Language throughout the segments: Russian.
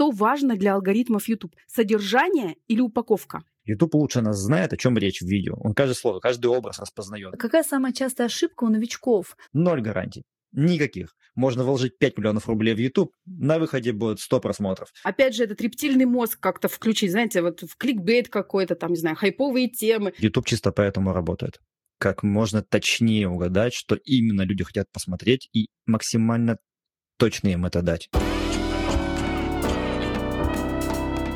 Что важно для алгоритмов YouTube? Содержание или упаковка? YouTube лучше нас знает, о чем речь в видео. Он каждое слово, каждый образ распознает. Какая самая частая ошибка у новичков? Ноль гарантий. Никаких. Можно вложить 5 миллионов рублей в YouTube, на выходе будет 100 просмотров. Опять же, этот рептильный мозг как-то включить, знаете, вот в кликбейт какой-то, там, не знаю, хайповые темы. YouTube чисто поэтому работает. Как можно точнее угадать, что именно люди хотят посмотреть, и максимально точно им это дать.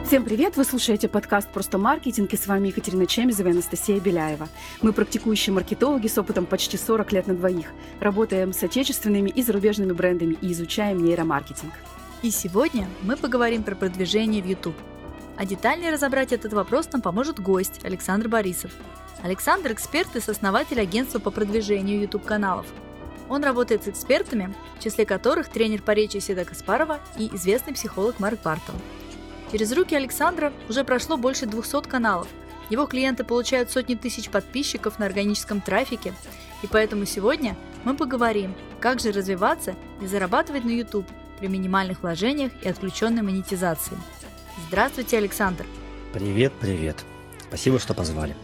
Всем привет! Вы слушаете подкаст «Просто маркетинг» и с вами Екатерина Чемизова и Анастасия Беляева. Мы практикующие маркетологи с опытом почти 40 лет на двоих. Работаем с отечественными и зарубежными брендами и изучаем нейромаркетинг. И сегодня мы поговорим про продвижение в YouTube. А детальнее разобрать этот вопрос нам поможет гость Александр Борисов. Александр – эксперт и сооснователь агентства по продвижению YouTube-каналов. Он работает с экспертами, в числе которых тренер по речи Седа Каспарова и известный психолог Марк Бартон – Через руки Александра уже прошло больше 200 каналов. Его клиенты получают сотни тысяч подписчиков на органическом трафике. И поэтому сегодня мы поговорим, как же развиваться и зарабатывать на YouTube при минимальных вложениях и отключенной монетизации. Здравствуйте, Александр! Привет, привет! Спасибо, что позвали.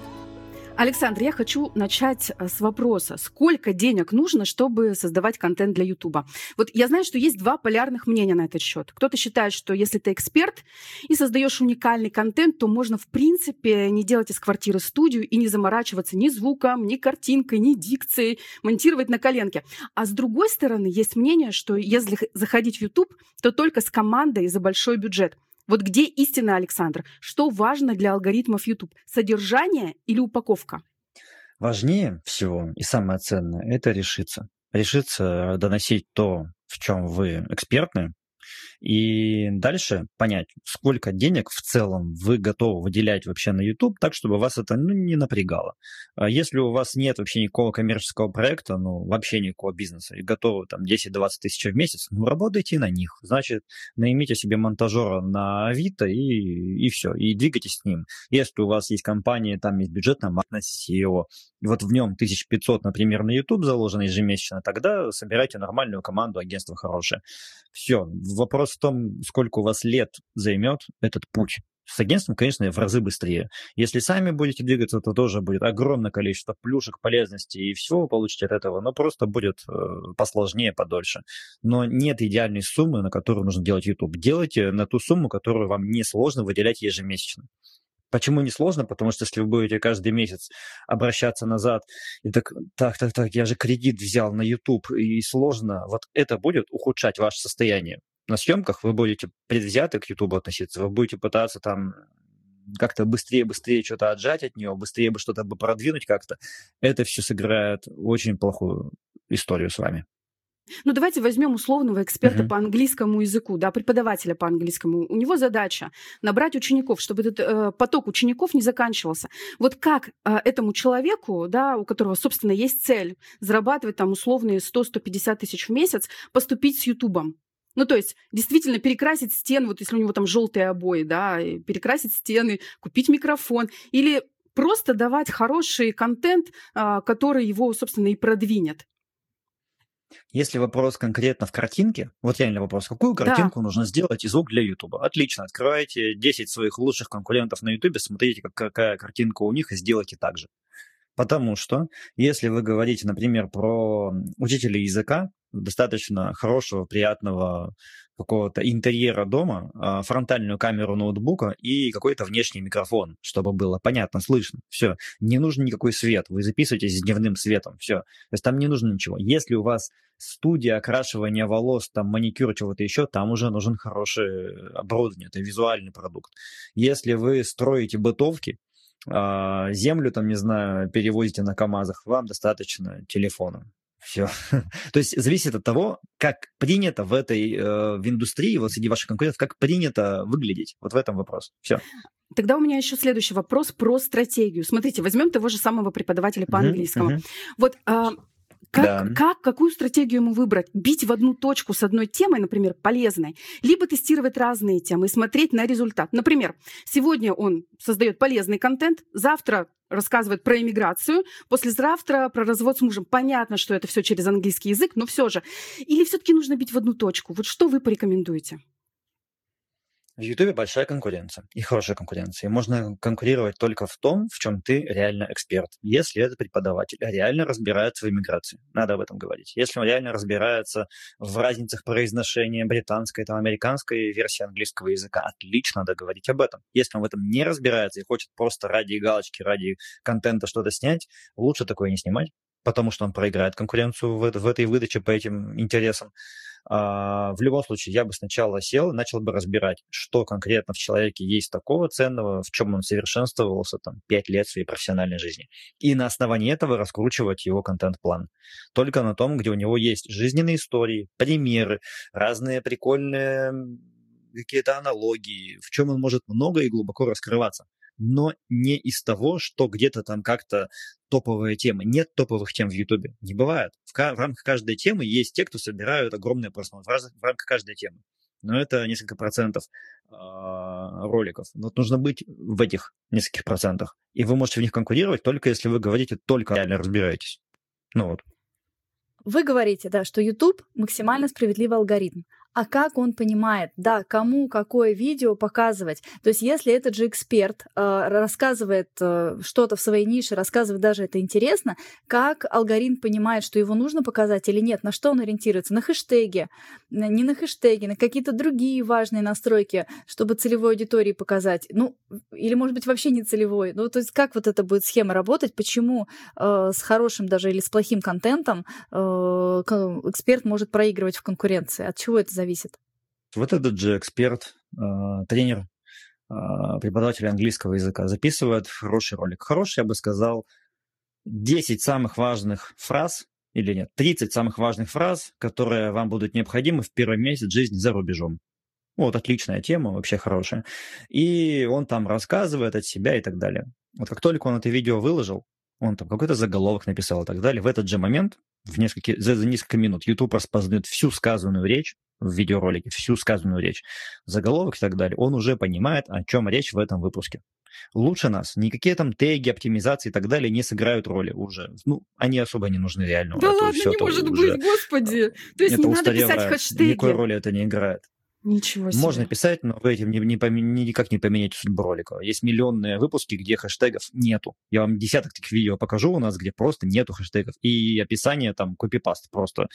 Александр, я хочу начать э, с вопроса. Сколько денег нужно, чтобы создавать контент для Ютуба? Вот я знаю, что есть два полярных мнения на этот счет. Кто-то считает, что если ты эксперт и создаешь уникальный контент, то можно, в принципе, не делать из квартиры студию и не заморачиваться ни звуком, ни картинкой, ни дикцией, монтировать на коленке. А с другой стороны, есть мнение, что если заходить в YouTube, то только с командой за большой бюджет – вот где истина, Александр? Что важно для алгоритмов YouTube? Содержание или упаковка? Важнее всего и самое ценное – это решиться. Решиться доносить то, в чем вы экспертны, и дальше понять, сколько денег в целом вы готовы выделять вообще на YouTube, так, чтобы вас это ну, не напрягало. А если у вас нет вообще никакого коммерческого проекта, ну, вообще никакого бизнеса, и готовы там 10-20 тысяч в месяц, ну, работайте на них. Значит, наймите себе монтажера на Авито и, и все, и двигайтесь с ним. Если у вас есть компания, там есть бюджет на SEO, и вот в нем 1500, например, на YouTube заложено ежемесячно, тогда собирайте нормальную команду, агентство хорошее. Все, вопрос в том, сколько у вас лет займет этот путь. С агентством, конечно, в разы быстрее. Если сами будете двигаться, то тоже будет огромное количество плюшек, полезностей, и всего получите от этого, но просто будет э, посложнее, подольше. Но нет идеальной суммы, на которую нужно делать YouTube. Делайте на ту сумму, которую вам не сложно выделять ежемесячно. Почему не сложно? Потому что если вы будете каждый месяц обращаться назад и так, так, так, так, я же кредит взял на YouTube, и сложно, вот это будет ухудшать ваше состояние. На съемках вы будете предвзяты к YouTube относиться, вы будете пытаться там как-то быстрее-быстрее что-то отжать от нее, быстрее бы что-то бы продвинуть как-то. Это все сыграет очень плохую историю с вами. Ну, давайте возьмем условного эксперта uh-huh. по английскому языку, да, преподавателя по английскому. У него задача набрать учеников, чтобы этот э, поток учеников не заканчивался. Вот как э, этому человеку, да, у которого, собственно, есть цель зарабатывать там условные 100-150 тысяч в месяц, поступить с Ютубом? Ну, то есть, действительно, перекрасить стены, вот если у него там желтые обои, да, перекрасить стены, купить микрофон, или просто давать хороший контент, а, который его, собственно, и продвинет. Если вопрос конкретно в картинке, вот реально вопрос, какую картинку да. нужно сделать и звук для YouTube? Отлично, открывайте 10 своих лучших конкурентов на YouTube, смотрите, как, какая картинка у них, и сделайте так же. Потому что, если вы говорите, например, про учителя языка, достаточно хорошего, приятного какого-то интерьера дома, а, фронтальную камеру ноутбука и какой-то внешний микрофон, чтобы было понятно, слышно. Все. Не нужен никакой свет. Вы записываетесь с дневным светом. Все. То есть там не нужно ничего. Если у вас студия окрашивания волос, там маникюр, чего-то еще, там уже нужен хорошее оборудование. Это визуальный продукт. Если вы строите бытовки, а, землю, там, не знаю, перевозите на КАМАЗах, вам достаточно телефона. Все. То есть зависит от того, как принято в этой э, в индустрии, вот среди ваших конкурентов, как принято выглядеть. Вот в этом вопрос. Все. Тогда у меня еще следующий вопрос про стратегию. Смотрите, возьмем того же самого преподавателя по английскому. Uh-huh. Вот а, как, да. как, какую стратегию ему выбрать? Бить в одну точку с одной темой, например, полезной, либо тестировать разные темы и смотреть на результат. Например, сегодня он создает полезный контент, завтра рассказывает про иммиграцию, послезавтра про развод с мужем. Понятно, что это все через английский язык, но все же. Или все-таки нужно бить в одну точку? Вот что вы порекомендуете? В Ютубе большая конкуренция и хорошая конкуренция. И можно конкурировать только в том, в чем ты реально эксперт. Если это преподаватель реально разбирается в иммиграции, надо об этом говорить. Если он реально разбирается в разницах произношения британской, там, американской версии английского языка, отлично надо говорить об этом. Если он в этом не разбирается и хочет просто ради галочки, ради контента что-то снять, лучше такое не снимать, потому что он проиграет конкуренцию в, в этой выдаче по этим интересам. А, в любом случае, я бы сначала сел, начал бы разбирать, что конкретно в человеке есть такого ценного, в чем он совершенствовался там 5 лет своей профессиональной жизни. И на основании этого раскручивать его контент-план. Только на том, где у него есть жизненные истории, примеры, разные прикольные какие-то аналогии, в чем он может много и глубоко раскрываться но не из того, что где-то там как-то топовая тема. Нет топовых тем в Ютубе. Не бывает. В, в рамках каждой темы есть те, кто собирают огромные просмотры. В, в рамках каждой темы. Но это несколько процентов э, роликов. Вот нужно быть в этих нескольких процентах. И вы можете в них конкурировать только если вы говорите только реально разбираетесь. Ну вот. Вы говорите, да, что YouTube максимально справедливый алгоритм а как он понимает, да, кому какое видео показывать. То есть если этот же эксперт э, рассказывает э, что-то в своей нише, рассказывает даже это интересно, как алгоритм понимает, что его нужно показать или нет, на что он ориентируется, на хэштеги, не на хэштеги, на какие-то другие важные настройки, чтобы целевой аудитории показать, ну, или, может быть, вообще не целевой. Ну, то есть как вот эта будет схема работать, почему э, с хорошим даже или с плохим контентом э, эксперт может проигрывать в конкуренции, от чего это зависит? Вот этот же эксперт, а, тренер, а, преподаватель английского языка записывает хороший ролик. Хороший, я бы сказал, 10 самых важных фраз, или нет, 30 самых важных фраз, которые вам будут необходимы в первый месяц жизни за рубежом. Вот, отличная тема, вообще хорошая. И он там рассказывает от себя и так далее. Вот как только он это видео выложил, он там какой-то заголовок написал и так далее, в этот же момент, в несколько, за, за несколько минут, YouTube распознает всю сказанную речь, в видеоролике, всю сказанную речь, заголовок и так далее, он уже понимает, о чем речь в этом выпуске. Лучше нас. Никакие там теги, оптимизации и так далее не сыграют роли уже. Ну, они особо не нужны реально. Да это ладно, не может уже... быть, господи. То есть это не надо писать хэштеги. Никакой роли это не играет. Ничего себе. Можно писать, но вы этим не, не, не, никак не поменяете судьбу ролика. Есть миллионные выпуски, где хэштегов нету. Я вам десяток таких видео покажу у нас, где просто нету хэштегов. И описание там копипаст просто.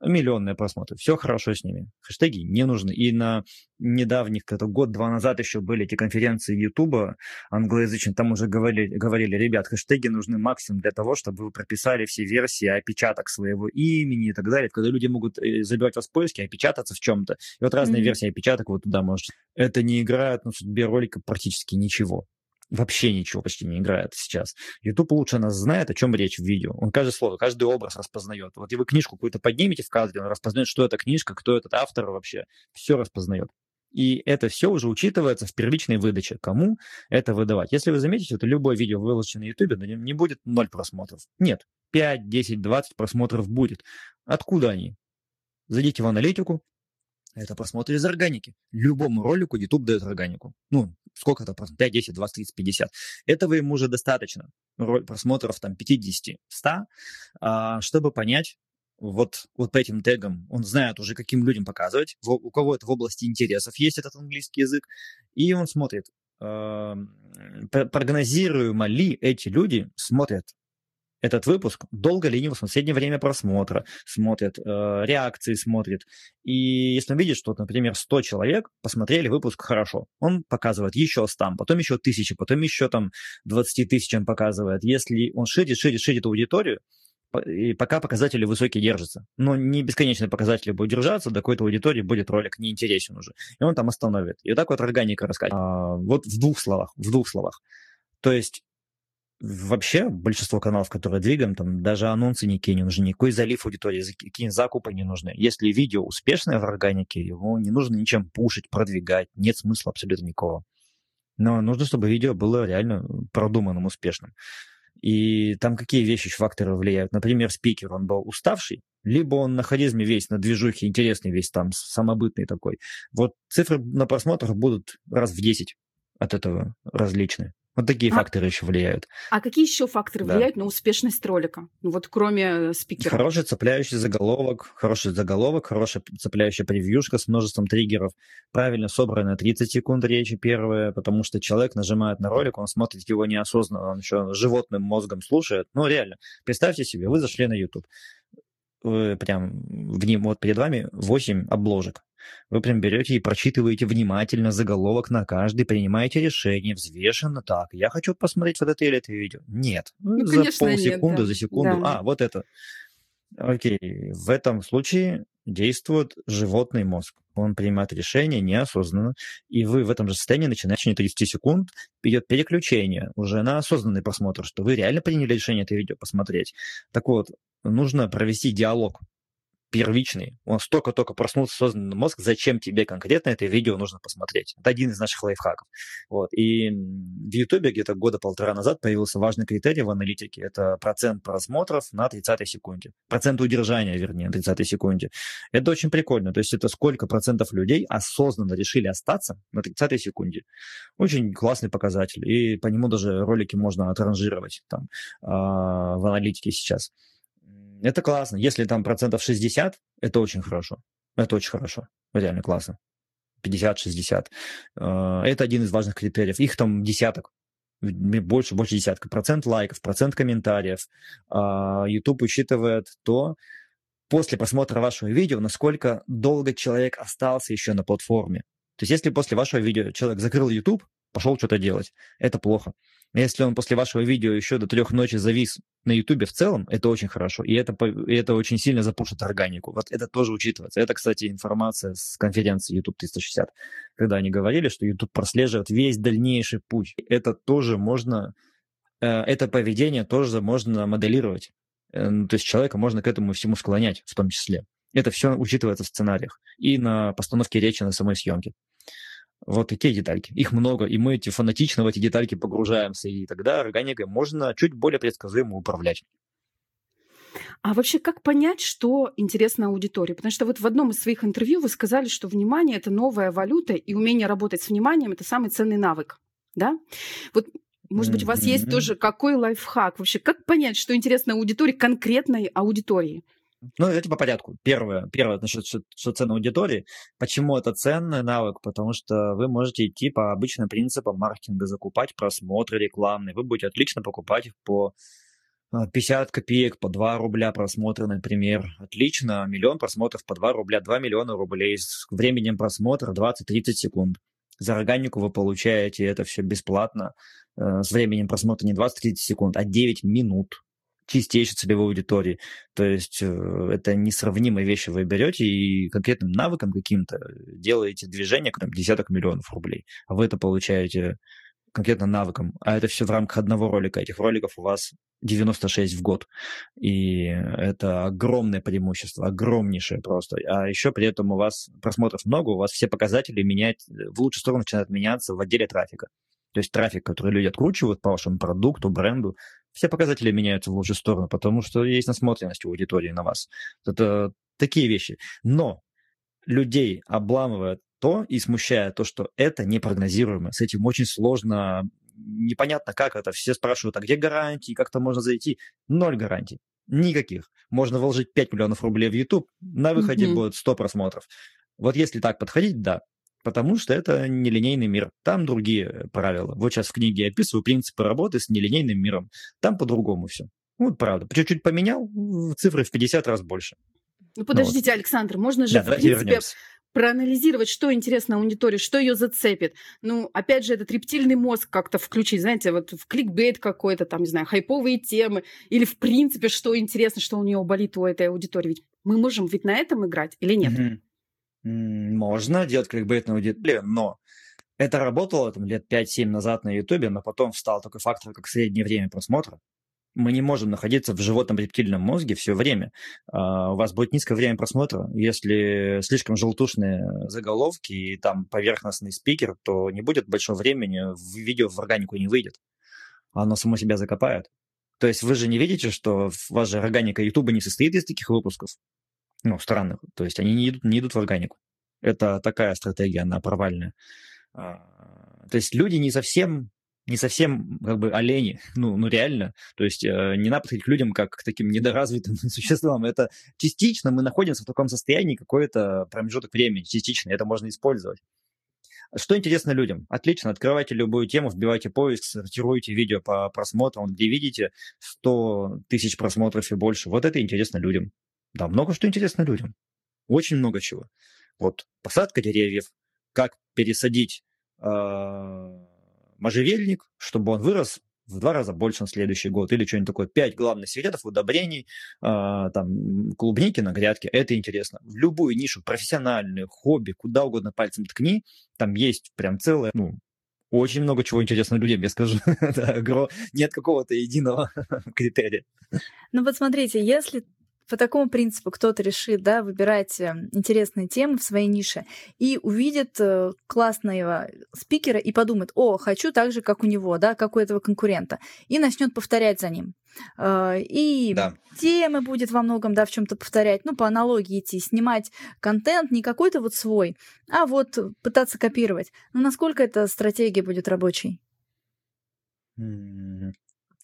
Миллионные просмотры. Все хорошо с ними. Хэштеги не нужны. И на недавних, это год-два назад еще были эти конференции Ютуба англоязычные, там уже говорили, говорили, ребят, хэштеги нужны максимум для того, чтобы вы прописали все версии, опечаток своего имени и так далее. Когда люди могут э, забивать вас в поиске, опечататься в чем-то. И вот разные mm-hmm. версии опечаток вот туда можете. Это не играет на судьбе ролика практически ничего вообще ничего почти не играет сейчас. YouTube лучше нас знает, о чем речь в видео. Он каждое слово, каждый образ распознает. Вот и вы книжку какую-то поднимете в кадре, он распознает, что это книжка, кто этот автор вообще. Все распознает. И это все уже учитывается в первичной выдаче. Кому это выдавать? Если вы заметите, то любое видео, выложенное на YouTube, не будет 0 просмотров. Нет, 5, 10, 20 просмотров будет. Откуда они? Зайдите в аналитику, это просмотры из органики. Любому ролику YouTube дает органику. Ну, сколько это? 5, 10, 20, 30, 50. Этого ему уже достаточно. Просмотров там 50, 100, чтобы понять, вот, вот по этим тегам он знает уже, каким людям показывать, у кого это в области интересов есть этот английский язык, и он смотрит, э, прогнозируемо ли эти люди смотрят этот выпуск, долго ли в среднее время просмотра смотрят, э, реакции смотрят. И если он видит, что, например, 100 человек посмотрели выпуск хорошо, он показывает еще 100, потом еще 1000, потом еще там 20 тысяч он показывает. Если он ширит, ширит, ширит аудиторию, и пока показатели высокие держатся. Но не бесконечные показатели будут держаться, до какой-то аудитории будет ролик неинтересен уже. И он там остановит. И вот так вот органика рассказать. А, вот в двух словах, в двух словах. То есть вообще большинство каналов, которые двигаем, там даже анонсы никакие не нужны, никакой залив аудитории, какие закупы не нужны. Если видео успешное в органике, его не нужно ничем пушить, продвигать, нет смысла абсолютно никакого. Но нужно, чтобы видео было реально продуманным, успешным. И там какие вещи, факторы влияют? Например, спикер, он был уставший, либо он на харизме весь, на движухе, интересный весь, там, самобытный такой. Вот цифры на просмотрах будут раз в 10 от этого различные Вот такие а, факторы еще влияют. А какие еще факторы да. влияют на успешность ролика? Ну, вот кроме э, спикера. Хороший цепляющий заголовок, хороший заголовок, хорошая цепляющая превьюшка с множеством триггеров, правильно собранная 30 секунд речи первая, потому что человек нажимает на ролик, он смотрит его неосознанно, он еще животным мозгом слушает. Ну, реально, представьте себе, вы зашли на YouTube, прям в ним, вот перед вами 8 обложек. Вы прям берете и прочитываете внимательно заголовок на каждый, принимаете решение взвешенно. Так, я хочу посмотреть вот это или это видео. Нет. Ну, за полсекунды, нет, да. за секунду. Да. А, вот это. Окей. В этом случае действует животный мозг. Он принимает решение неосознанно, и вы в этом же состоянии начинаете в течение 30 секунд идет переключение уже на осознанный просмотр, что вы реально приняли решение это видео посмотреть. Так вот, нужно провести диалог первичный. Он столько-только проснулся созданный мозг, зачем тебе конкретно это видео нужно посмотреть. Это один из наших лайфхаков. Вот. И в Ютубе где-то года полтора назад появился важный критерий в аналитике. Это процент просмотров на 30 секунде. Процент удержания, вернее, на 30 секунде. Это очень прикольно. То есть это сколько процентов людей осознанно решили остаться на 30 секунде. Очень классный показатель. И по нему даже ролики можно отранжировать там, э, в аналитике сейчас. Это классно. Если там процентов 60, это очень хорошо. Это очень хорошо. Реально классно. 50-60. Э, это один из важных критериев. Их там десяток. Больше, больше десятка. Процент лайков, процент комментариев. А, YouTube учитывает то, после просмотра вашего видео, насколько долго человек остался еще на платформе. То есть если после вашего видео человек закрыл YouTube, пошел что-то делать, это плохо. Если он после вашего видео еще до трех ночи завис на Ютубе в целом, это очень хорошо. И это, и это очень сильно запушит органику. Вот это тоже учитывается. Это, кстати, информация с конференции YouTube 360, когда они говорили, что YouTube прослеживает весь дальнейший путь. Это тоже можно, э, это поведение тоже можно моделировать. Э, ну, то есть человека можно к этому всему склонять в том числе. Это все учитывается в сценариях и на постановке речи на самой съемке. Вот такие детальки. Их много, и мы эти фанатично в эти детальки погружаемся, и тогда органикой можно чуть более предсказуемо управлять. А вообще, как понять, что интересно аудитории? Потому что вот в одном из своих интервью вы сказали, что внимание – это новая валюта, и умение работать с вниманием – это самый ценный навык. Да? Вот может быть, у вас есть тоже какой лайфхак вообще? Как понять, что интересно аудитории, конкретной аудитории? Ну, давайте по порядку. Первое, первое насчет что, что ценной аудитории. Почему это ценный навык? Потому что вы можете идти по обычным принципам маркетинга, закупать просмотры рекламные. Вы будете отлично покупать их по 50 а, копеек, по 2 рубля просмотра, например. Отлично, миллион просмотров по 2 рубля, 2 миллиона рублей с временем просмотра 20-30 секунд. За органику вы получаете это все бесплатно, э, с временем просмотра не 20-30 секунд, а 9 минут чистейшей целевой аудитории. То есть э, это несравнимые вещи вы берете и конкретным навыком каким-то делаете движение, там, десяток миллионов рублей, а вы это получаете конкретно навыком. А это все в рамках одного ролика. Этих роликов у вас 96 в год. И это огромное преимущество, огромнейшее просто. А еще при этом у вас просмотров много, у вас все показатели менять, в лучшую сторону начинают меняться в отделе трафика. То есть трафик, который люди откручивают по вашему продукту, бренду, все показатели меняются в лучшую сторону, потому что есть насмотренность у аудитории на вас. Это такие вещи. Но людей обламывает то и смущает то, что это непрогнозируемо. С этим очень сложно, непонятно как это. Все спрашивают, а где гарантии, как-то можно зайти? Ноль гарантий. Никаких. Можно вложить 5 миллионов рублей в YouTube, на выходе mm-hmm. будет 100 просмотров. Вот если так подходить, да, потому что это нелинейный мир. Там другие правила. Вот сейчас в книге я описываю принципы работы с нелинейным миром. Там по-другому все. Вот правда. Чуть-чуть поменял, цифры в 50 раз больше. Ну подождите, ну, вот. Александр, можно же, да, в принципе, вернемся. проанализировать, что интересно аудитории, что ее зацепит. Ну, опять же, этот рептильный мозг как-то включить, знаете, вот в кликбейт какой-то, там, не знаю, хайповые темы, или в принципе, что интересно, что у нее болит у этой аудитории. Ведь мы можем ведь на этом играть или нет? Угу. Можно делать кликбейтную аудиторию, но это работало там, лет 5-7 назад на Ютубе, но потом встал такой фактор, как среднее время просмотра. Мы не можем находиться в животном рептильном мозге все время. Uh, у вас будет низкое время просмотра. Если слишком желтушные заголовки и там поверхностный спикер, то не будет большого времени, видео в органику не выйдет. Оно само себя закопает. То есть вы же не видите, что ваша органика Ютуба не состоит из таких выпусков ну, странных. То есть они не идут, не идут в органику. Это такая стратегия, она провальная. А, то есть люди не совсем не совсем как бы олени, ну, ну реально. То есть э, не надо подходить к людям как к таким недоразвитым существам. Это частично мы находимся в таком состоянии какой-то промежуток времени, частично, это можно использовать. Что интересно людям? Отлично, открывайте любую тему, вбивайте поиск, сортируйте видео по просмотрам, где видите 100 тысяч просмотров и больше. Вот это интересно людям. Да, много что интересно людям. Очень много чего. Вот посадка деревьев, как пересадить э, можжевельник, чтобы он вырос в два раза больше на следующий год, или что-нибудь такое. Пять главных секретов удобрений, э, там, клубники на грядке. Это интересно. В любую нишу, профессиональную, хобби, куда угодно пальцем ткни, там есть прям целое, ну, очень много чего интересного людям, я скажу. Нет какого-то единого критерия. Ну вот смотрите, если по такому принципу кто-то решит да, выбирать э, интересные темы в своей нише и увидит э, классного спикера и подумает, о, хочу так же, как у него, да, как у этого конкурента, и начнет повторять за ним. Э, и да. темы будет во многом, да, в чем-то повторять, ну, по аналогии идти, снимать контент не какой-то вот свой, а вот пытаться копировать. Ну, насколько эта стратегия будет рабочей?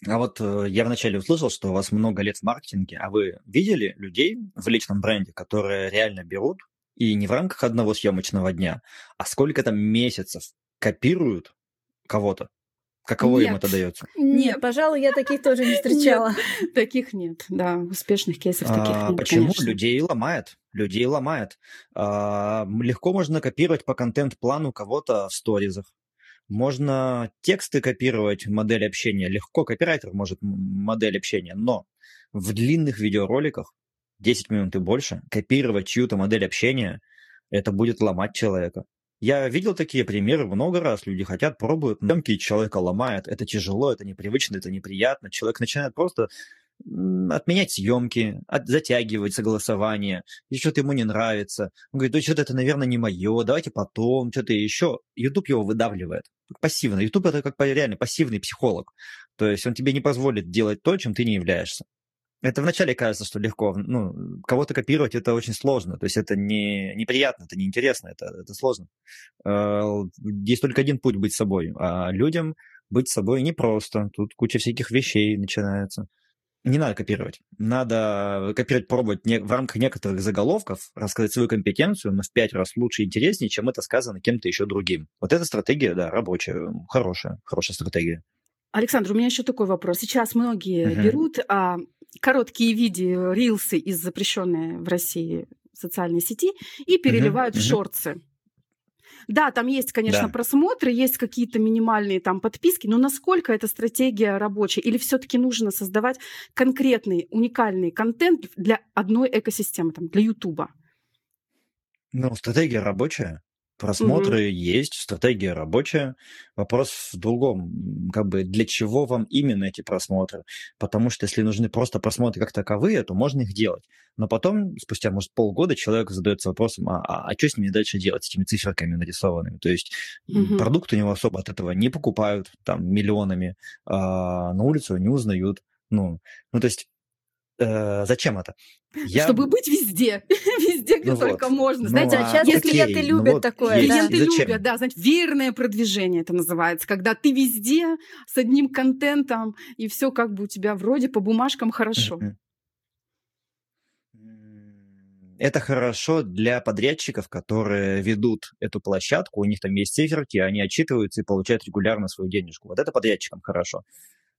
А вот э, я вначале услышал, что у вас много лет в маркетинге, а вы видели людей в личном бренде, которые реально берут и не в рамках одного съемочного дня, а сколько там месяцев копируют кого-то? Каково нет. им это дается? Нет, пожалуй, я таких тоже не встречала. Нет, таких нет, да, успешных кейсов таких а, нет. Почему? Конечно. Людей ломает. Людей ломает. А, легко можно копировать по контент-плану кого-то в сторизах. Можно тексты копировать, модель общения. Легко копирайтер может модель общения, но в длинных видеороликах, 10 минут и больше, копировать чью-то модель общения, это будет ломать человека. Я видел такие примеры много раз. Люди хотят, пробуют, съемки человека ломает. Это тяжело, это непривычно, это неприятно. Человек начинает просто отменять съемки, от, затягивать согласование, и что-то ему не нравится. Он говорит, да что-то это, наверное, не мое, давайте потом, что-то еще. YouTube его выдавливает пассивно. YouTube это как реально пассивный психолог. То есть он тебе не позволит делать то, чем ты не являешься. Это вначале кажется, что легко. Ну, кого-то копировать это очень сложно. То есть это не, неприятно, это неинтересно, это, это сложно. Э, есть только один путь быть собой. А людям быть собой непросто. Тут куча всяких вещей начинается не надо копировать. Надо копировать, пробовать не, в рамках некоторых заголовков, рассказать свою компетенцию, но в пять раз лучше и интереснее, чем это сказано кем-то еще другим. Вот эта стратегия, да, рабочая, хорошая, хорошая стратегия. Александр, у меня еще такой вопрос. Сейчас многие uh-huh. берут а, короткие видео, рилсы из запрещенной в России социальной сети и переливают uh-huh. в шорты. Да, там есть, конечно, да. просмотры, есть какие-то минимальные там подписки, но насколько эта стратегия рабочая? Или все-таки нужно создавать конкретный, уникальный контент для одной экосистемы, там, для Ютуба? Ну, стратегия рабочая. Просмотры угу. есть, стратегия рабочая. Вопрос в другом, как бы для чего вам именно эти просмотры? Потому что если нужны просто просмотры как таковые, то можно их делать. Но потом, спустя, может, полгода, человек задается вопросом, а, а, а что с ними дальше делать, с этими циферками нарисованными? То есть угу. продукт у него особо от этого не покупают там миллионами, а на улицу не узнают. Ну, ну, то есть э, зачем это? Я... Чтобы быть везде, везде, где ну только вот. можно. Ну, знаете, а сейчас окей, клиенты ну любят ну вот такое. Клиенты да. любят, да, знаете, верное продвижение это называется, когда ты везде с одним контентом, и все как бы у тебя вроде по бумажкам хорошо. Это хорошо для подрядчиков, которые ведут эту площадку, у них там есть циферки, они отчитываются и получают регулярно свою денежку. Вот это подрядчикам хорошо.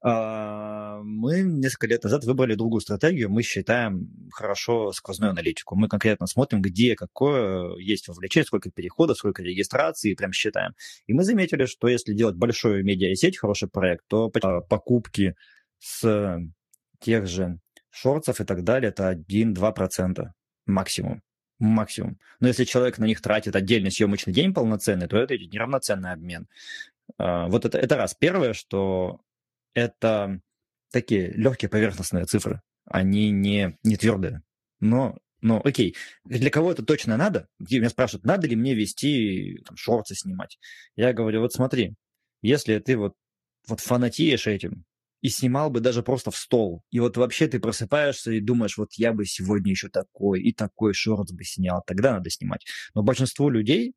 А, мы несколько лет назад выбрали другую стратегию. Мы считаем хорошо сквозную аналитику. Мы конкретно смотрим, где какое есть вовлечение, сколько переходов, сколько регистраций, прям считаем. И мы заметили, что если делать большую медиасеть, хороший проект, то покупки с тех же шорцев и так далее, это 1-2% максимум. Максимум. Но если человек на них тратит отдельный съемочный день полноценный, то это неравноценный обмен. А, вот это, это раз. Первое, что это такие легкие поверхностные цифры, они не, не твердые. Но, но окей, для кого это точно надо? Где меня спрашивают, надо ли мне вести там, шорты снимать? Я говорю, вот смотри, если ты вот, вот фанатеешь этим, и снимал бы даже просто в стол. И вот вообще ты просыпаешься и думаешь, вот я бы сегодня еще такой и такой шорт бы снял, тогда надо снимать. Но большинству людей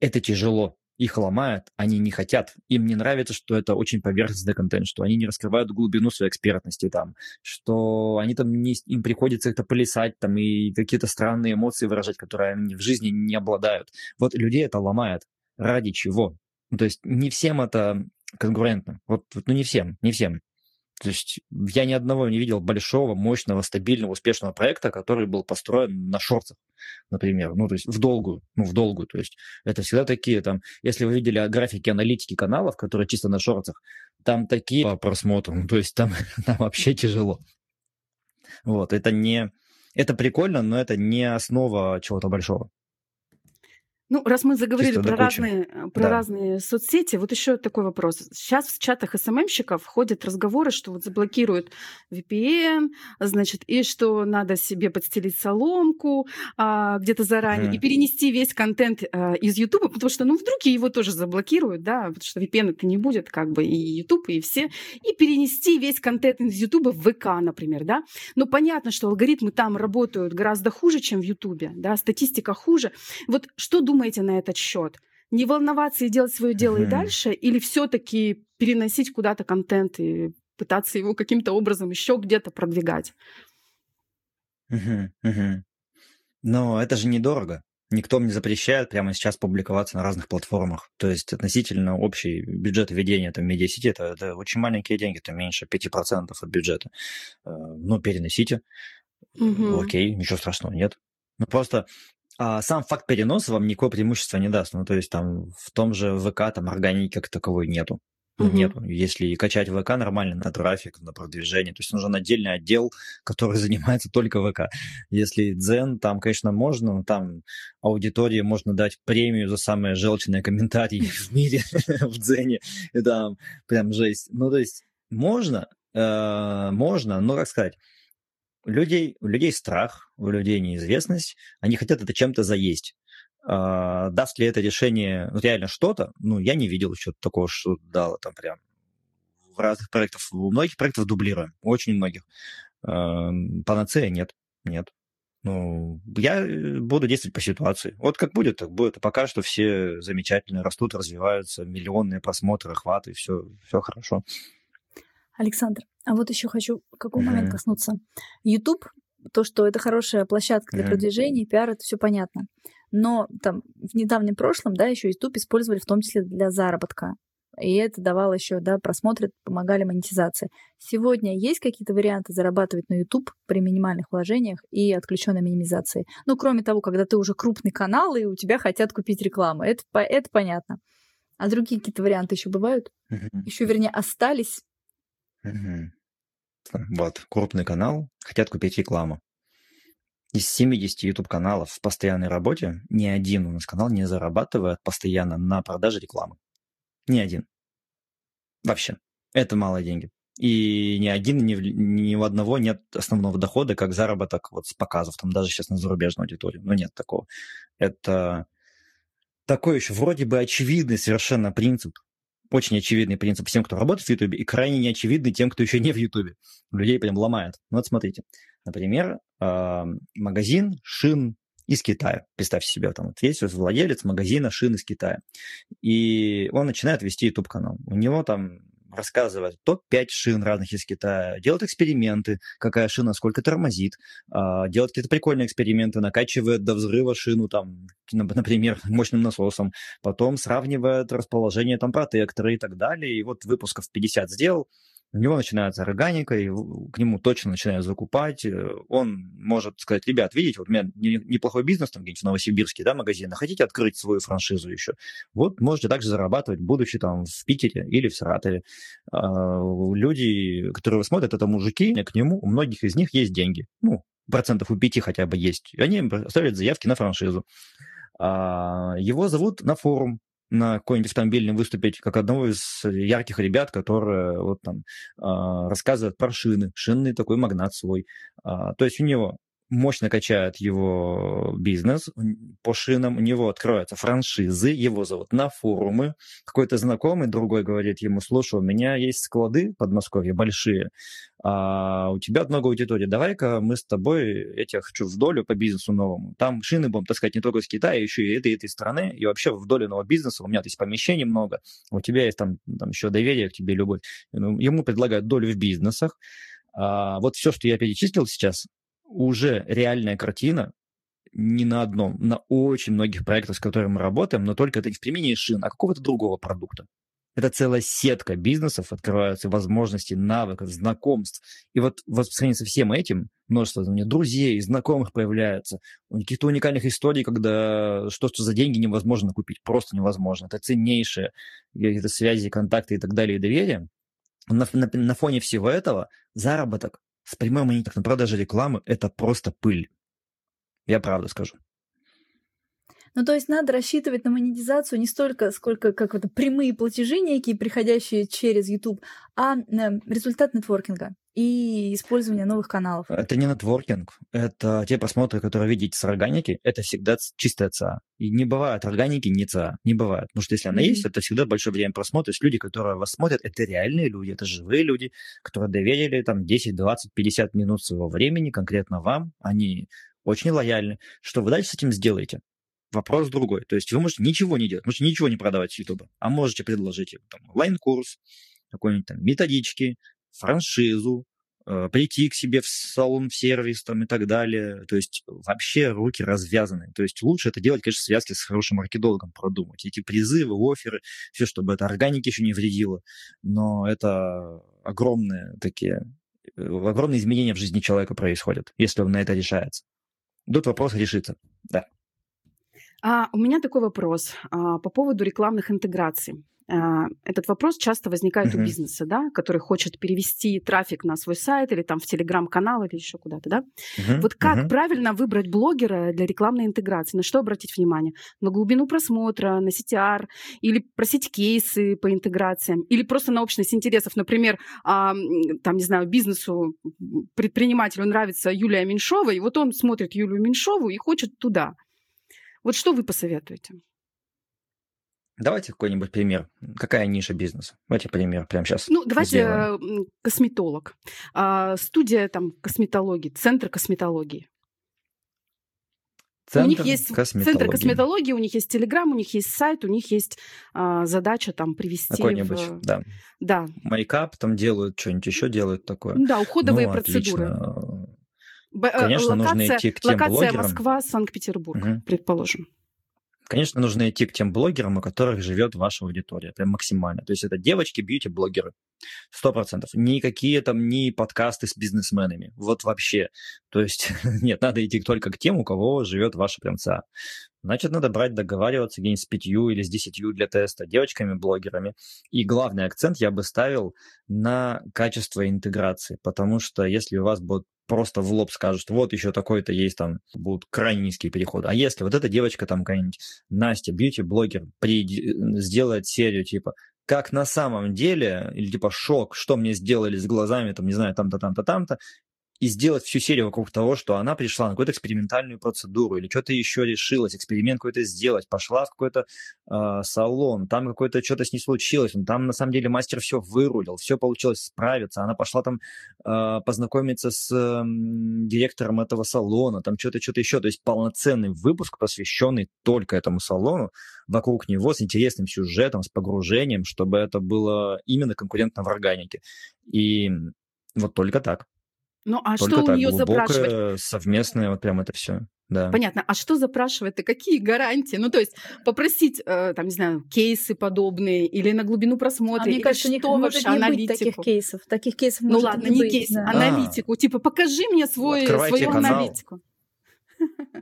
это тяжело. Их ломают, они не хотят. Им не нравится, что это очень поверхностный контент, что они не раскрывают глубину своей экспертности там, что они там не, им приходится это полисать там и какие-то странные эмоции выражать, которые они в жизни не обладают. Вот людей это ломает. Ради чего? То есть не всем это конкурентно. Вот, ну не всем, не всем. То есть я ни одного не видел большого, мощного, стабильного, успешного проекта, который был построен на шортах, например. Ну, то есть в долгую, ну, в долгую. То есть это всегда такие там, если вы видели графики аналитики каналов, которые чисто на шортах, там такие по просмотру, ну, то есть там, там вообще тяжело. Вот, это не... Это прикольно, но это не основа чего-то большого. Ну, раз мы заговорили про разные, э, про да. разные соцсети, вот еще такой вопрос. Сейчас в чатах СММщиков ходят разговоры, что вот заблокируют VPN, значит, и что надо себе подстелить соломку а, где-то заранее mm. и перенести весь контент а, из YouTube, потому что, ну, вдруг его тоже заблокируют, да, потому что VPN это не будет, как бы, и YouTube, и все, и перенести весь контент из YouTube в ВК, например, да. Но понятно, что алгоритмы там работают гораздо хуже, чем в YouTube, да, статистика хуже. Вот что думаете думаете на этот счет? Не волноваться и делать свое дело mm-hmm. и дальше, или все-таки переносить куда-то контент и пытаться его каким-то образом еще где-то продвигать? Угу, угу. Но это же недорого. Никто мне запрещает прямо сейчас публиковаться на разных платформах. То есть относительно общий бюджет ведения там, медиасети, это, это очень маленькие деньги, это меньше 5% от бюджета. Э, ну, переносите. Угу. Окей, ничего страшного нет. Ну, просто а сам факт переноса вам никакого преимущества не даст. Ну, то есть там в том же ВК там органики как таковой нету. Ну, угу. Нету. Если качать ВК нормально на трафик, на продвижение, то есть нужен отдельный отдел, который занимается только ВК. Если Дзен, там, конечно, можно, но там аудитории можно дать премию за самые желчные комментарии в мире в Дзене. И там прям жесть. Ну, то есть можно, э, можно, но, как сказать, людей, у людей страх, у людей неизвестность, они хотят это чем-то заесть. А, даст ли это решение реально что-то? Ну, я не видел еще такого, что дало там прям в разных проектах. У многих проектов дублируем, очень многих. А, панацея нет, нет. Ну, я э, буду действовать по ситуации. Вот как будет, так будет. А пока что все замечательно растут, развиваются, миллионные просмотры, охваты, все, все хорошо. Александр, а вот еще хочу какой mm-hmm. момент коснуться. YouTube, то, что это хорошая площадка для mm-hmm. продвижения, пиар, это все понятно. Но там в недавнем прошлом, да, еще YouTube использовали в том числе для заработка. И это давало еще, да, просмотры, помогали монетизации. Сегодня есть какие-то варианты зарабатывать на YouTube при минимальных вложениях и отключенной минимизации? Ну, кроме того, когда ты уже крупный канал, и у тебя хотят купить рекламу. Это, это понятно. А другие какие-то варианты еще бывают? Mm-hmm. Еще, вернее, остались Вот, крупный канал, хотят купить рекламу. Из 70 YouTube-каналов в постоянной работе ни один у нас канал не зарабатывает постоянно на продаже рекламы. Ни один. Вообще. Это малые деньги. И ни один, ни, ни у одного нет основного дохода, как заработок вот с показов, там даже сейчас на зарубежную аудиторию. Ну, нет такого. Это такой еще вроде бы очевидный совершенно принцип, очень очевидный принцип всем, кто работает в YouTube, и крайне неочевидный тем, кто еще не в YouTube. Людей прям ломает. Ну вот смотрите. Например, магазин шин из Китая. Представьте себе, там вот есть владелец магазина шин из Китая. И он начинает вести YouTube-канал. У него там рассказывает топ-5 шин разных из Китая, делает эксперименты, какая шина сколько тормозит, а, делает какие-то прикольные эксперименты, накачивает до взрыва шину, там, например, мощным насосом, потом сравнивает расположение там протектора и так далее, и вот выпусков 50 сделал, у него начинается органика, и к нему точно начинают закупать. Э, он может сказать, ребят, видите, вот у меня неплохой бизнес там где-нибудь в Новосибирске, да, магазин, а хотите открыть свою франшизу еще? Вот можете также зарабатывать, будучи там в Питере или в Саратове. А, люди, которые смотрят, это мужики, к нему, у многих из них есть деньги. Ну, процентов у пяти хотя бы есть. Они оставляют заявки на франшизу. А, его зовут на форум, на какой-нибудь автомобильном выступить, как одного из ярких ребят, которые вот там э, рассказывают про шины, шинный такой магнат свой. Э, то есть у него мощно качает его бизнес по шинам, у него откроются франшизы, его зовут на форумы. Какой-то знакомый другой говорит ему, слушай, у меня есть склады в Подмосковье большие, а у тебя много аудитории, давай-ка мы с тобой, я тебя хочу в долю по бизнесу новому. Там шины будем таскать не только из Китая, еще и этой, этой страны, и вообще в долю нового бизнеса, у меня есть помещений много, у тебя есть там, там еще доверие к тебе, любовь. Ну, ему предлагают долю в бизнесах, а, вот все, что я перечислил сейчас, уже реальная картина не на одном, на очень многих проектах, с которыми мы работаем, но только это не в применении шин, а какого-то другого продукта. Это целая сетка бизнесов, открываются возможности, навыков, знакомств. И вот, в сравнении со всем этим множество у меня друзей, знакомых появляется, каких-то уникальных историй, когда что, что за деньги невозможно купить, просто невозможно. Это ценнейшие какие-то связи, контакты и так далее, и доверие. На, на, на фоне всего этого заработок с прямой монеток на продаже рекламы – это просто пыль. Я правда скажу. Ну, то есть надо рассчитывать на монетизацию не столько, сколько как это прямые платежи некие, приходящие через YouTube, а результат нетворкинга и использование новых каналов. Это не нетворкинг, это те просмотры, которые видите с органики, это всегда чистая ЦА. И не бывает органики не ЦА, не бывает. Потому что если она mm-hmm. есть, это всегда большое время просмотра. То есть люди, которые вас смотрят, это реальные люди, это живые люди, которые доверили там 10, 20, 50 минут своего времени конкретно вам. Они очень лояльны. Что вы дальше с этим сделаете? Вопрос другой. То есть вы можете ничего не делать, можете ничего не продавать с YouTube, а можете предложить там, онлайн-курс, какой-нибудь там методички, франшизу, э, прийти к себе в салон, в сервис там, и так далее. То есть вообще руки развязаны. То есть лучше это делать, конечно, в связке с хорошим маркетологом продумать. Эти призывы, оферы, все, чтобы это органики еще не вредило. Но это огромные такие, э, огромные изменения в жизни человека происходят, если он на это решается. Тут вопрос решится, да. А, у меня такой вопрос а, по поводу рекламных интеграций. А, этот вопрос часто возникает uh-huh. у бизнеса, да, который хочет перевести трафик на свой сайт или там в телеграм-канал или еще куда-то, да. Uh-huh. Вот как uh-huh. правильно выбрать блогера для рекламной интеграции? На что обратить внимание? На глубину просмотра, на CTR или просить кейсы по интеграциям или просто на общность интересов, например, а, там не знаю бизнесу предпринимателю нравится Юлия Меньшова, и вот он смотрит Юлию Меньшову и хочет туда. Вот что вы посоветуете? Давайте какой-нибудь пример. Какая ниша бизнеса? Давайте пример прямо сейчас. Ну, давайте сделаем. косметолог. А, студия там косметологии, центр косметологии. Центр у них есть косметологии. центр косметологии, у них есть телеграм, у них есть сайт, у них есть а, задача там привести. Какой-нибудь, в... да. Да. Мейкап там делают, что-нибудь еще делают такое. Да, уходовые ну, процедуры. Э, Конечно, локация, нужно идти к тем локация блогерам. Москва, Санкт-Петербург, угу. предположим. Конечно, нужно идти к тем блогерам, у которых живет ваша аудитория, прям максимально. То есть это девочки, бьюти-блогеры. Сто процентов. Никакие там, ни подкасты с бизнесменами. Вот вообще. То есть нет, надо идти только к тем, у кого живет ваша прям ЦА. Значит, надо брать, договариваться где-нибудь с пятью или с десятью для теста девочками-блогерами. И главный акцент я бы ставил на качество интеграции, потому что если у вас будут просто в лоб скажут, вот еще такой-то есть, там будут крайне низкие переходы. А если вот эта девочка там какая-нибудь Настя, бьюти-блогер, сделает серию типа как на самом деле, или типа шок, что мне сделали с глазами, там, не знаю, там-то, там-то, там-то, и сделать всю серию вокруг того, что она пришла на какую-то экспериментальную процедуру или что-то еще решилась, эксперимент какой-то сделать, пошла в какой-то э, салон, там какое-то что-то с ней случилось, там на самом деле мастер все вырулил, все получилось справиться, она пошла там э, познакомиться с э, директором этого салона, там что-то, что-то еще, то есть полноценный выпуск, посвященный только этому салону, вокруг него с интересным сюжетом, с погружением, чтобы это было именно конкурентно в органике. И вот только так. Ну, а Только что так, у нее запрашивать? совместное, вот прям это все. Да. Понятно. А что запрашивает и какие гарантии? Ну, то есть попросить, э, там, не знаю, кейсы подобные или на глубину просмотра, а мне кажется, что не, вообще не аналитику? быть таких кейсов. Таких кейсов Ну ладно, не, не кейс, да. аналитику. А. Типа, покажи мне свой, свою канал. аналитику.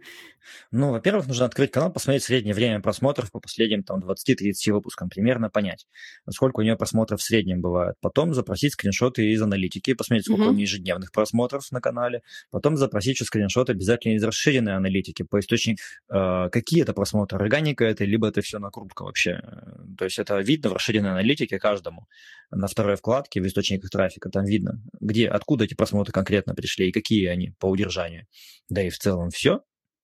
Ну, во-первых, нужно открыть канал, посмотреть среднее время просмотров по последним там 20-30 выпускам, примерно понять, сколько у нее просмотров в среднем бывает. Потом запросить скриншоты из аналитики, посмотреть, сколько mm-hmm. у нее ежедневных просмотров на канале. Потом запросить еще скриншоты обязательно из расширенной аналитики по источнику, э, какие это просмотры, органика это, либо это все накрутка вообще. То есть это видно в расширенной аналитике каждому. На второй вкладке в источниках трафика там видно, где, откуда эти просмотры конкретно пришли и какие они по удержанию. Да и в целом все.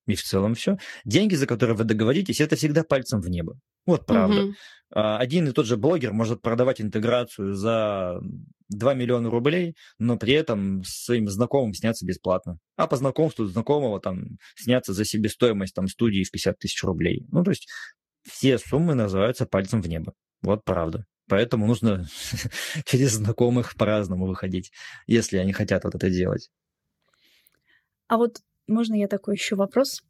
И в целом все. Деньги, за которые вы договоритесь, это всегда пальцем в небо. Вот правда. Угу. Один и тот же блогер может продавать интеграцию за 2 миллиона рублей, но при этом своим знакомым сняться бесплатно. А по знакомству знакомого там сняться за себестоимость там, студии в 50 тысяч рублей. Ну, то есть все суммы называются пальцем в небо. Вот правда. Поэтому нужно через знакомых по-разному выходить, если они хотят вот это делать. А вот можно я такой еще вопрос?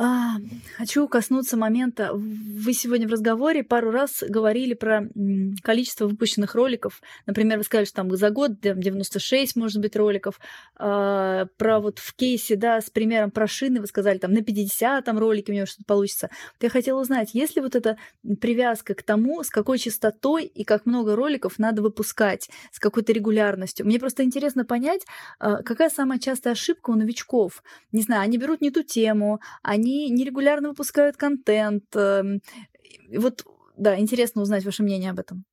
А, хочу коснуться момента. Вы сегодня в разговоре пару раз говорили про количество выпущенных роликов. Например, вы сказали, что там за год 96, может быть, роликов. А, про вот в кейсе, да, с примером про шины вы сказали, там на 50 там ролики у него что-то получится. Вот я хотела узнать, есть ли вот эта привязка к тому, с какой частотой и как много роликов надо выпускать, с какой-то регулярностью. Мне просто интересно понять, а, какая самая частая ошибка у новичков. Не знаю, они берут не ту тему, они они нерегулярно выпускают контент. Эм, вот, да, интересно узнать ваше мнение об этом.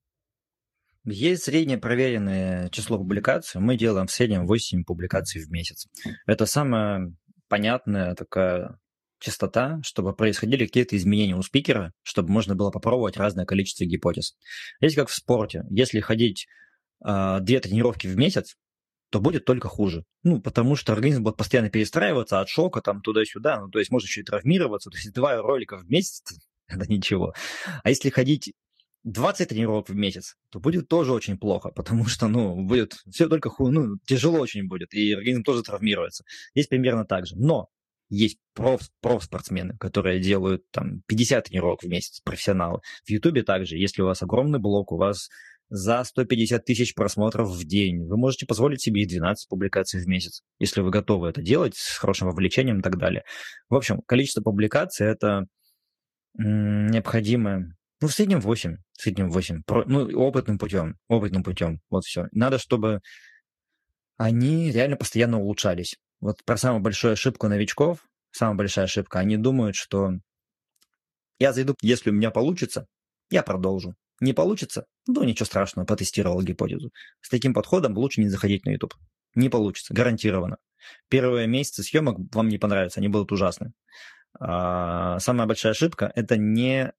Есть среднее проверенное число публикаций. Мы делаем в среднем 8 публикаций в месяц. Это самая понятная такая частота, чтобы происходили какие-то изменения у спикера, чтобы можно было попробовать разное количество гипотез. Есть как в спорте. Если ходить э, две тренировки в месяц, то будет только хуже. Ну, потому что организм будет постоянно перестраиваться от шока там туда-сюда. Ну, то есть можно еще и травмироваться. То есть два ролика в месяц – это ничего. А если ходить 20 тренировок в месяц, то будет тоже очень плохо, потому что, ну, будет все только ху, ну, тяжело очень будет, и организм тоже травмируется. Здесь примерно так же. Но есть проф, профспортсмены, которые делают там 50 тренировок в месяц, профессионалы. В Ютубе также, если у вас огромный блок, у вас за 150 тысяч просмотров в день. Вы можете позволить себе и 12 публикаций в месяц, если вы готовы это делать с хорошим вовлечением и так далее. В общем, количество публикаций – это необходимое ну, в среднем 8. В среднем 8. Ну, опытным путем. Опытным путем. Вот все. Надо, чтобы они реально постоянно улучшались. Вот про самую большую ошибку новичков, самая большая ошибка, они думают, что я зайду, если у меня получится, я продолжу. Не получится? Ну, ничего страшного, потестировал гипотезу. С таким подходом лучше не заходить на YouTube. Не получится, гарантированно. Первые месяцы съемок вам не понравятся, они будут ужасны. А, самая большая ошибка – это не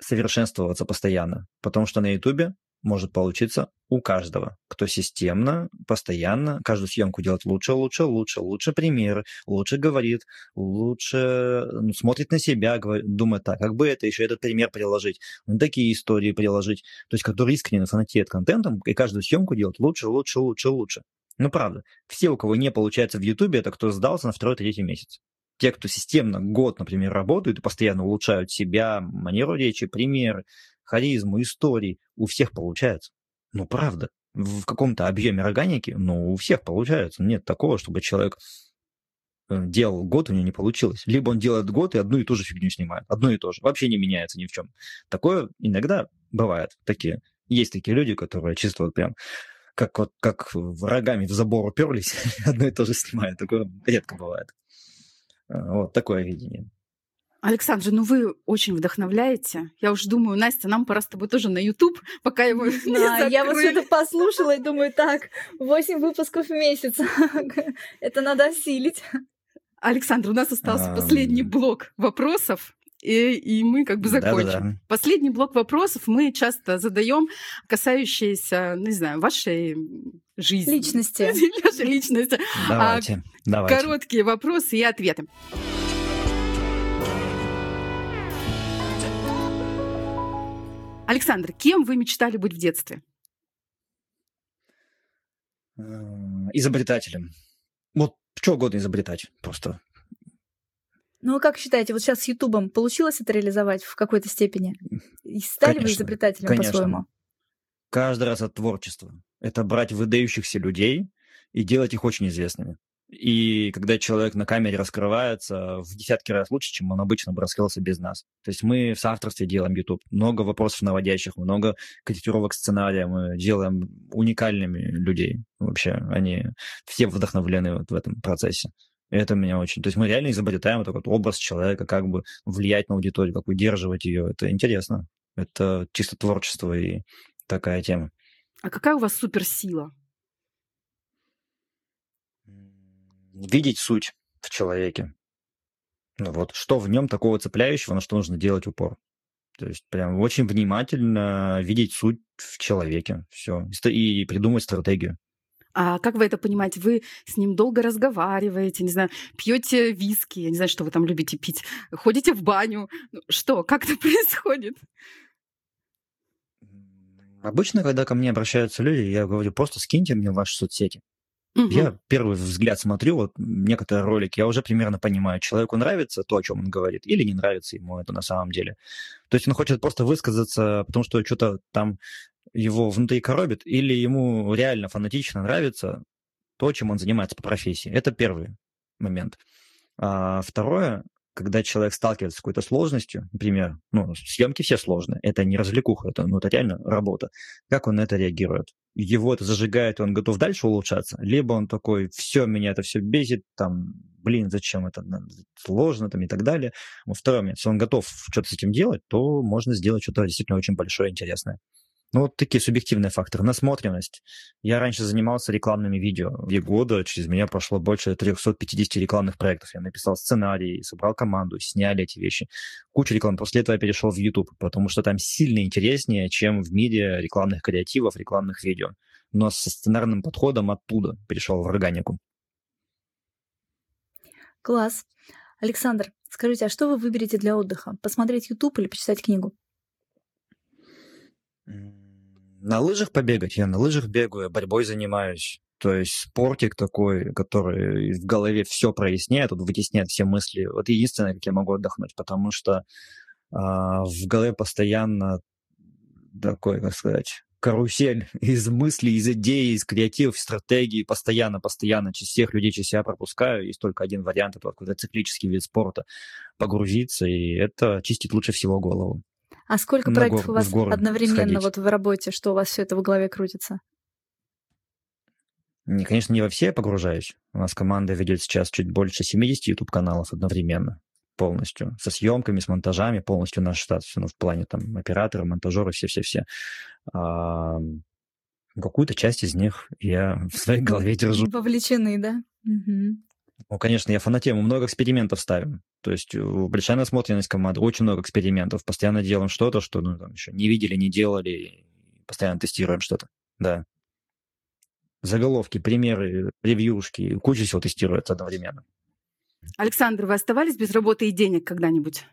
совершенствоваться постоянно, потому что на YouTube может получиться у каждого, кто системно, постоянно каждую съемку делает лучше, лучше, лучше, лучше примеры, лучше говорит, лучше ну, смотрит на себя, говорит, думает так, как бы это еще этот пример приложить, ну, такие истории приложить, то есть который искренне фанатеет контентом и каждую съемку делает лучше, лучше, лучше, лучше. Ну, правда, все, у кого не получается в Ютубе, это кто сдался на второй-третий месяц. Те, кто системно год, например, работают и постоянно улучшают себя, манеру речи, примеры, харизму, истории, у всех получается. Ну, правда. В каком-то объеме органики, ну, у всех получается. Нет такого, чтобы человек э, делал год, у него не получилось. Либо он делает год и одну и ту же фигню снимает. Одно и то же. Вообще не меняется ни в чем. Такое иногда бывает. Такие. Есть такие люди, которые чисто вот прям как вот как врагами в забор уперлись, одно и то же снимают. Такое редко бывает. Э, вот такое видение. Александр, ну вы очень вдохновляете. Я уже думаю, Настя, нам пора с тобой тоже на YouTube, пока его не да, Я вот это послушала и думаю, так, 8 выпусков в месяц. это надо осилить. Александр, у нас остался последний блок вопросов. И, и мы как бы закончим. Да-да-да. Последний блок вопросов мы часто задаем, касающиеся, не знаю, вашей жизни. Личности. Вашей личности. Давайте, а, давайте. Короткие вопросы и ответы. Александр, кем вы мечтали быть в детстве? Э, изобретателем. Вот что угодно изобретать просто. Ну, а как считаете, вот сейчас с Ютубом получилось это реализовать в какой-то степени? И стали конечно, вы изобретателем конечно. по-своему? Каждый раз от творчества. Это брать выдающихся людей и делать их очень известными. И когда человек на камере раскрывается в десятки раз лучше, чем он обычно бы раскрылся без нас. То есть мы в соавторстве делаем YouTube. Много вопросов наводящих, много корректировок сценария. Мы делаем уникальными людей. Вообще, они все вдохновлены вот в этом процессе. И это меня очень... То есть мы реально изобретаем такой вот образ человека, как бы влиять на аудиторию, как удерживать ее. Это интересно. Это чисто творчество и такая тема. А какая у вас суперсила? Видеть суть в человеке. Ну вот, что в нем такого цепляющего, на что нужно делать упор. То есть прям очень внимательно видеть суть в человеке. Все. И придумать стратегию. А как вы это понимаете? Вы с ним долго разговариваете, не знаю, пьете виски, я не знаю, что вы там любите пить, ходите в баню. Ну, что, как это происходит? Обычно, когда ко мне обращаются люди, я говорю, просто скиньте мне ваши соцсети. Угу. Я первый взгляд смотрю, вот некоторые ролики, я уже примерно понимаю, человеку нравится то, о чем он говорит, или не нравится ему это на самом деле. То есть он хочет просто высказаться, потому что что-то там его внутри коробит, или ему реально фанатично нравится то, чем он занимается по профессии. Это первый момент. А второе, когда человек сталкивается с какой-то сложностью, например, ну, съемки все сложные, это не развлекуха, это, ну, это реально работа, как он на это реагирует? Его это зажигает, и он готов дальше улучшаться, либо он такой, все, меня это все бесит, там, блин, зачем это сложно, там, и так далее. Момент, если он готов что-то с этим делать, то можно сделать что-то действительно очень большое, интересное. Ну, вот такие субъективные факторы. Насмотренность. Я раньше занимался рекламными видео. Две года через меня прошло больше 350 рекламных проектов. Я написал сценарий, собрал команду, сняли эти вещи. Куча реклам. После этого я перешел в YouTube, потому что там сильно интереснее, чем в мире рекламных креативов, рекламных видео. Но со сценарным подходом оттуда перешел в органику. Класс. Александр, скажите, а что вы выберете для отдыха? Посмотреть YouTube или почитать книгу? На лыжах побегать? Я на лыжах бегаю, борьбой занимаюсь. То есть спортик такой, который в голове все проясняет, вот вытесняет все мысли. Вот единственное, как я могу отдохнуть, потому что а, в голове постоянно такой, как сказать, карусель из мыслей, из идей, из креативов, стратегий, постоянно, постоянно через всех людей через себя пропускаю. Есть только один вариант, это какой-то циклический вид спорта, погрузиться, и это чистит лучше всего голову. А сколько проектов у вас одновременно сходить. вот в работе, что у вас все это в голове крутится? Не, конечно, не во все я погружаюсь. У нас команда ведет сейчас чуть больше 70 YouTube-каналов одновременно полностью. Со съемками, с монтажами, полностью наш штат. Ну, в плане там оператора, монтажера, все-все-все. А, какую-то часть из них я в своей голове держу. Вовлечены, да? Угу. Ну, конечно, я фанатею, много экспериментов ставим. То есть э, большая насмотренность команды, очень много экспериментов. Постоянно делаем что-то, что ну, там, еще не видели, не делали. Постоянно тестируем что-то. Да. Заголовки, примеры, ревьюшки, куча всего тестируется одновременно. Александр, вы оставались без работы и денег когда-нибудь?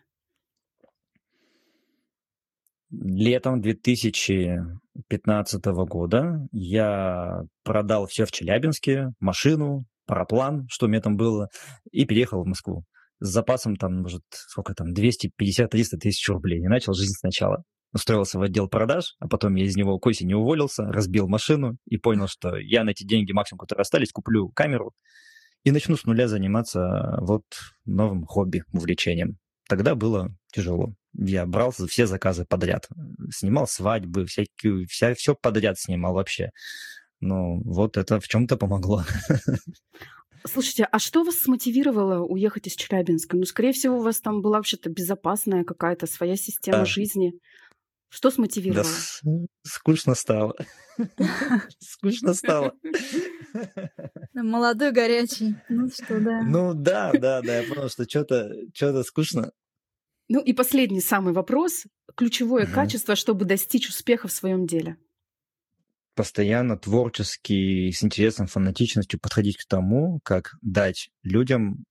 Летом 2015 года я продал все в Челябинске, машину, параплан, что у меня там было, и переехал в Москву. С запасом там, может, сколько там, 250-300 тысяч рублей. И начал жизнь сначала. Устроился в отдел продаж, а потом я из него к осени уволился, разбил машину и понял, что я на эти деньги максимум, которые остались, куплю камеру и начну с нуля заниматься вот новым хобби, увлечением. Тогда было тяжело. Я брал все заказы подряд. Снимал свадьбы, всякие, вся, все подряд снимал вообще. Ну, вот это в чем-то помогло. Слушайте, а что вас смотивировало уехать из Челябинска? Ну, скорее всего, у вас там была вообще-то безопасная какая-то своя система да. жизни. Что смотивировало? Да, скучно стало. Скучно стало. Молодой, горячий. Ну что, да. Ну да, да, да. Я понял, что что-то что скучно. Ну и последний самый вопрос. Ключевое качество, чтобы достичь успеха в своем деле постоянно творчески, с интересом, фанатичностью подходить к тому, как дать людям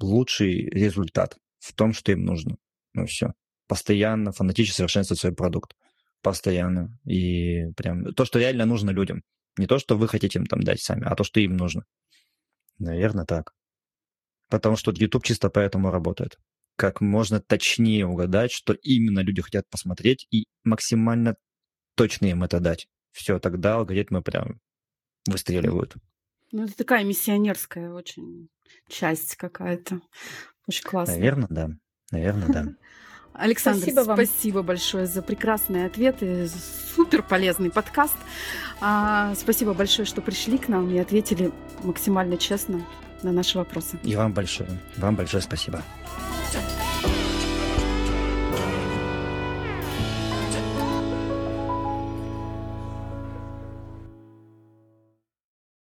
лучший результат в том, что им нужно. Ну все. Постоянно, фанатично совершенствовать свой продукт. Постоянно. И прям то, что реально нужно людям. Не то, что вы хотите им там дать сами, а то, что им нужно. Наверное, так. Потому что YouTube чисто поэтому работает. Как можно точнее угадать, что именно люди хотят посмотреть, и максимально точно им это дать все, тогда алгоритмы прям выстреливают. Ну, это такая миссионерская очень часть какая-то. Очень классно. Наверное, да. Наверное, да. Александр, спасибо, вам. спасибо большое за прекрасные ответы, супер полезный подкаст. А, спасибо большое, что пришли к нам и ответили максимально честно на наши вопросы. И вам большое, вам большое спасибо.